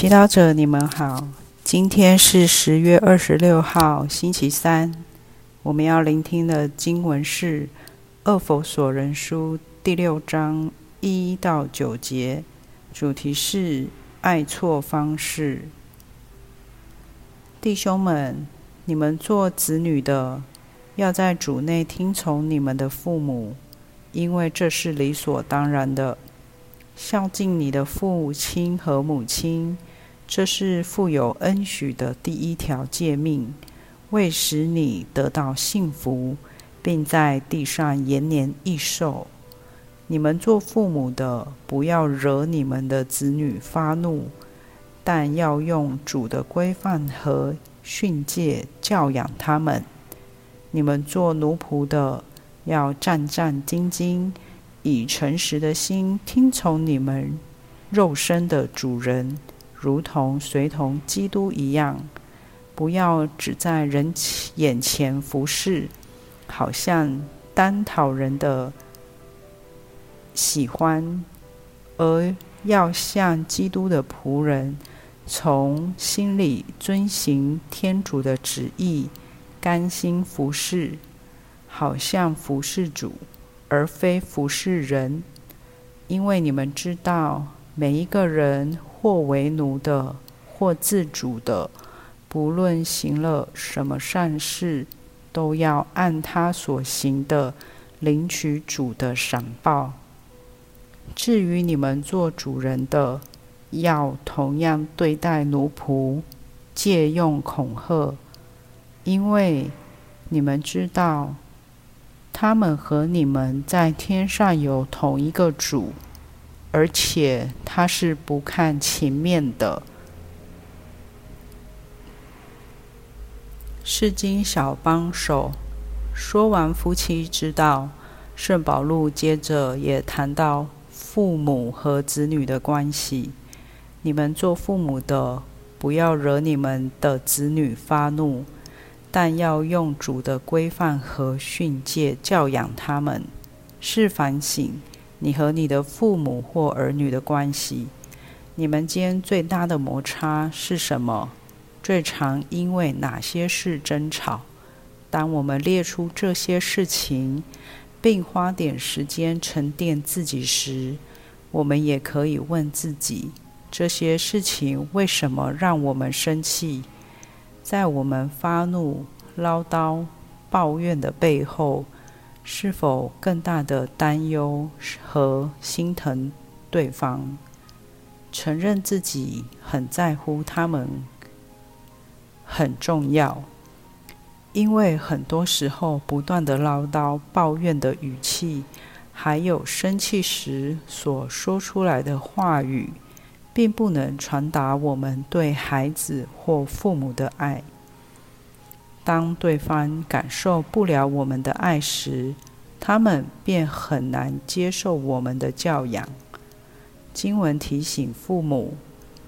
祈祷者，你们好。今天是十月二十六号，星期三。我们要聆听的经文是《二佛所人书》第六章一到九节，主题是爱错方式。弟兄们，你们做子女的，要在主内听从你们的父母，因为这是理所当然的。孝敬你的父亲和母亲，这是富有恩许的第一条诫命，为使你得到幸福，并在地上延年益寿。你们做父母的，不要惹你们的子女发怒，但要用主的规范和训诫教养他们。你们做奴仆的，要战战兢兢。以诚实的心听从你们肉身的主人，如同随同基督一样。不要只在人眼前服侍，好像单讨人的喜欢，而要像基督的仆人，从心里遵行天主的旨意，甘心服侍，好像服侍主。而非服侍人，因为你们知道，每一个人或为奴的，或自主的，不论行了什么善事，都要按他所行的领取主的赏报。至于你们做主人的，要同样对待奴仆，借用恐吓，因为你们知道。他们和你们在天上有同一个主，而且他是不看情面的。是经小帮手说完夫妻之道，圣保禄接着也谈到父母和子女的关系。你们做父母的，不要惹你们的子女发怒。但要用主的规范和训诫教养他们，是反省你和你的父母或儿女的关系。你们间最大的摩擦是什么？最常因为哪些事争吵？当我们列出这些事情，并花点时间沉淀自己时，我们也可以问自己：这些事情为什么让我们生气？在我们发怒、唠叨、抱怨的背后，是否更大的担忧和心疼对方？承认自己很在乎他们很重要，因为很多时候不断的唠叨、抱怨的语气，还有生气时所说出来的话语。并不能传达我们对孩子或父母的爱。当对方感受不了我们的爱时，他们便很难接受我们的教养。经文提醒父母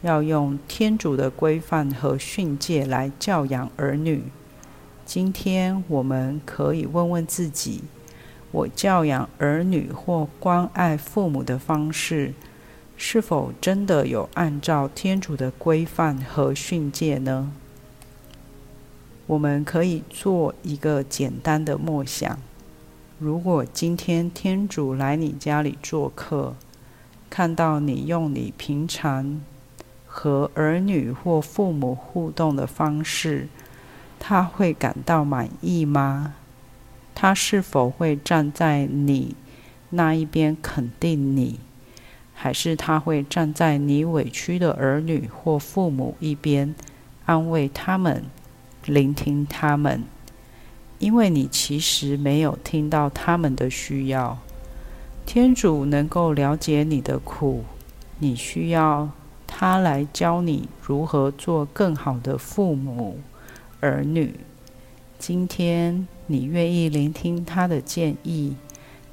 要用天主的规范和训诫来教养儿女。今天我们可以问问自己：我教养儿女或关爱父母的方式。是否真的有按照天主的规范和训诫呢？我们可以做一个简单的默想：如果今天天主来你家里做客，看到你用你平常和儿女或父母互动的方式，他会感到满意吗？他是否会站在你那一边肯定你？还是他会站在你委屈的儿女或父母一边，安慰他们，聆听他们，因为你其实没有听到他们的需要。天主能够了解你的苦，你需要他来教你如何做更好的父母、儿女。今天你愿意聆听他的建议？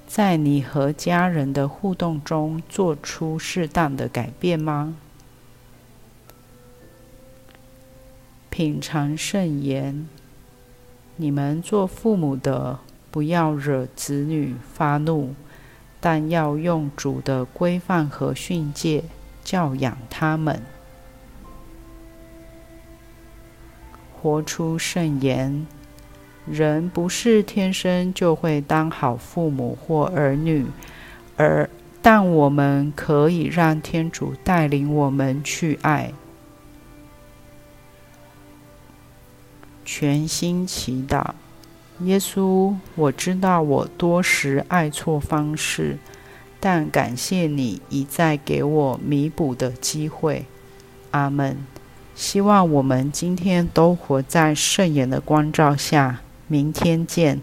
在你和家人的互动中做出适当的改变吗？品尝圣言，你们做父母的不要惹子女发怒，但要用主的规范和训诫教养他们。活出圣言。人不是天生就会当好父母或儿女，而但我们可以让天主带领我们去爱。全心祈祷，耶稣，我知道我多时爱错方式，但感谢你一再给我弥补的机会。阿门。希望我们今天都活在圣言的光照下。明天见。